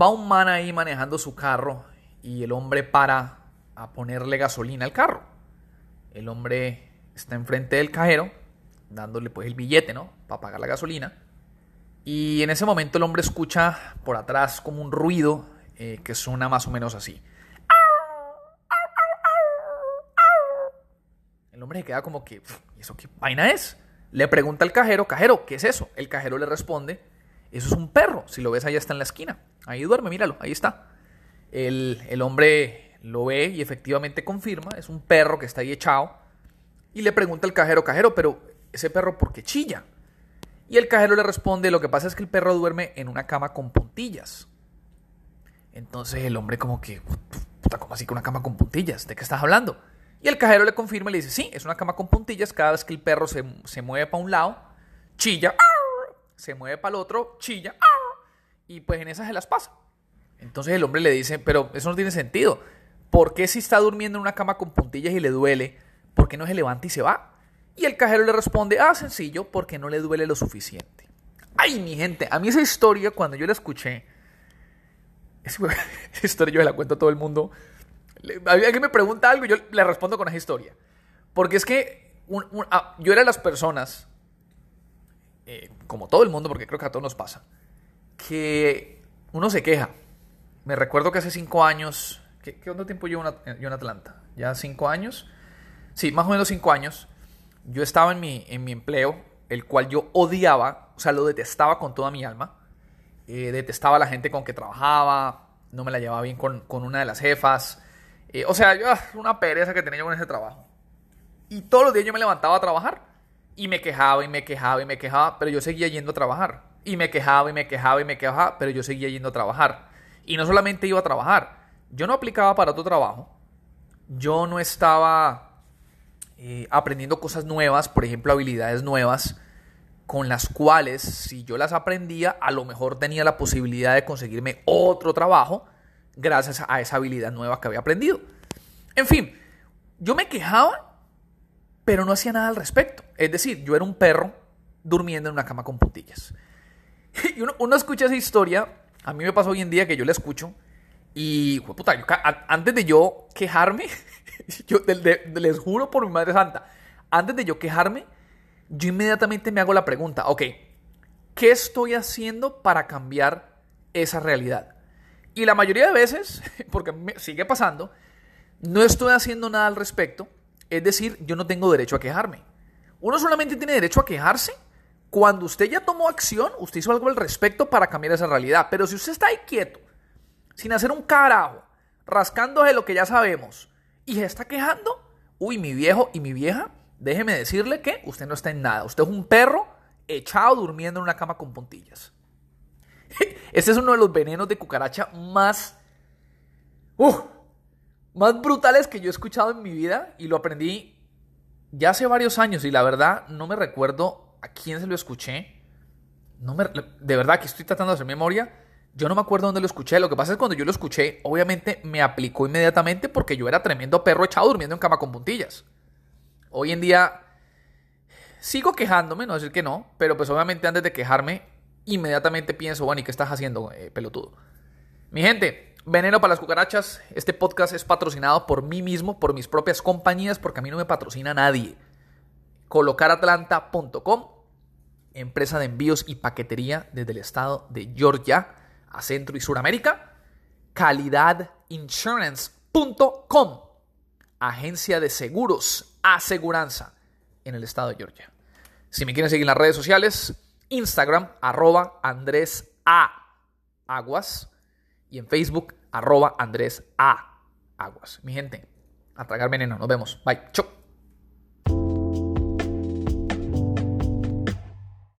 va un man ahí manejando su carro y el hombre para a ponerle gasolina al carro. El hombre está enfrente del cajero, dándole pues el billete, ¿no? Para pagar la gasolina. Y en ese momento el hombre escucha por atrás como un ruido eh, que suena más o menos así. El hombre se queda como que, ¿y eso qué vaina es? Le pregunta al cajero, cajero, ¿qué es eso? El cajero le responde, eso es un perro. Si lo ves, allá está en la esquina. Ahí duerme, míralo, ahí está. El, el hombre lo ve y efectivamente confirma, es un perro que está ahí echado. Y le pregunta al cajero, cajero, pero ese perro, ¿por qué chilla? Y el cajero le responde, lo que pasa es que el perro duerme en una cama con puntillas. Entonces el hombre como que, ¿cómo así que una cama con puntillas? ¿De qué estás hablando? Y el cajero le confirma y le dice, sí, es una cama con puntillas. Cada vez que el perro se, se mueve para un lado, chilla, se mueve para el otro, chilla, y pues en esas se las pasa. Entonces el hombre le dice, pero eso no tiene sentido. ¿Por qué si está durmiendo en una cama con puntillas y le duele, por qué no se levanta y se va? Y el cajero le responde, ah, sencillo, porque no le duele lo suficiente. Ay, mi gente, a mí esa historia, cuando yo la escuché, esa historia yo la cuento a todo el mundo. Alguien me pregunta algo yo le respondo con esa historia. Porque es que ah, yo era de las personas, eh, como todo el mundo, porque creo que a todos nos pasa, que uno se queja. Me recuerdo que hace cinco años, ¿qué, cuánto tiempo llevo yo en Atlanta? ¿Ya cinco años? Sí, más o menos cinco años. Yo estaba en mi, en mi empleo, el cual yo odiaba, o sea, lo detestaba con toda mi alma. Eh, detestaba a la gente con que trabajaba, no me la llevaba bien con, con una de las jefas. Eh, o sea, yo, ah, una pereza que tenía yo con ese trabajo. Y todos los días yo me levantaba a trabajar y me quejaba y me quejaba y me quejaba, pero yo seguía yendo a trabajar. Y me quejaba y me quejaba y me quejaba, pero yo seguía yendo a trabajar. Y no solamente iba a trabajar, yo no aplicaba para otro trabajo. Yo no estaba eh, aprendiendo cosas nuevas, por ejemplo, habilidades nuevas, con las cuales si yo las aprendía, a lo mejor tenía la posibilidad de conseguirme otro trabajo gracias a esa habilidad nueva que había aprendido. En fin, yo me quejaba, pero no hacía nada al respecto. Es decir, yo era un perro durmiendo en una cama con puntillas. Y uno, escucha esa historia, a mí me pasa hoy en día que yo la escucho y, puta, antes de yo quejarme, yo les juro por mi Madre Santa, antes de yo quejarme, yo inmediatamente me hago la pregunta, ok, ¿qué estoy haciendo para cambiar esa realidad? Y la mayoría de veces, porque me sigue pasando, no estoy haciendo nada al respecto, es decir, yo no tengo derecho a quejarme. Uno solamente tiene derecho a quejarse cuando usted ya tomó acción, usted hizo algo al respecto para cambiar esa realidad. Pero si usted está ahí quieto, sin hacer un carajo, rascándose lo que ya sabemos, y se está quejando, uy, mi viejo y mi vieja, déjeme decirle que usted no está en nada. Usted es un perro echado durmiendo en una cama con puntillas. Este es uno de los venenos de cucaracha más... Uh, más brutales que yo he escuchado en mi vida y lo aprendí ya hace varios años y la verdad no me recuerdo a quién se lo escuché. No me, de verdad que estoy tratando de hacer memoria. Yo no me acuerdo dónde lo escuché. Lo que pasa es que cuando yo lo escuché, obviamente me aplicó inmediatamente porque yo era tremendo perro echado durmiendo en cama con puntillas. Hoy en día sigo quejándome, no decir que no, pero pues obviamente antes de quejarme, inmediatamente pienso, bueno, ¿y qué estás haciendo, eh, pelotudo? Mi gente, veneno para las cucarachas. Este podcast es patrocinado por mí mismo, por mis propias compañías, porque a mí no me patrocina nadie colocaratlanta.com, empresa de envíos y paquetería desde el estado de Georgia a Centro y Suramérica, calidadinsurance.com, agencia de seguros, aseguranza en el estado de Georgia. Si me quieren seguir en las redes sociales, Instagram, arroba Andrés A. Aguas y en Facebook, arroba Andrés A. Aguas. Mi gente, a tragar veneno. Nos vemos. Bye. Chau.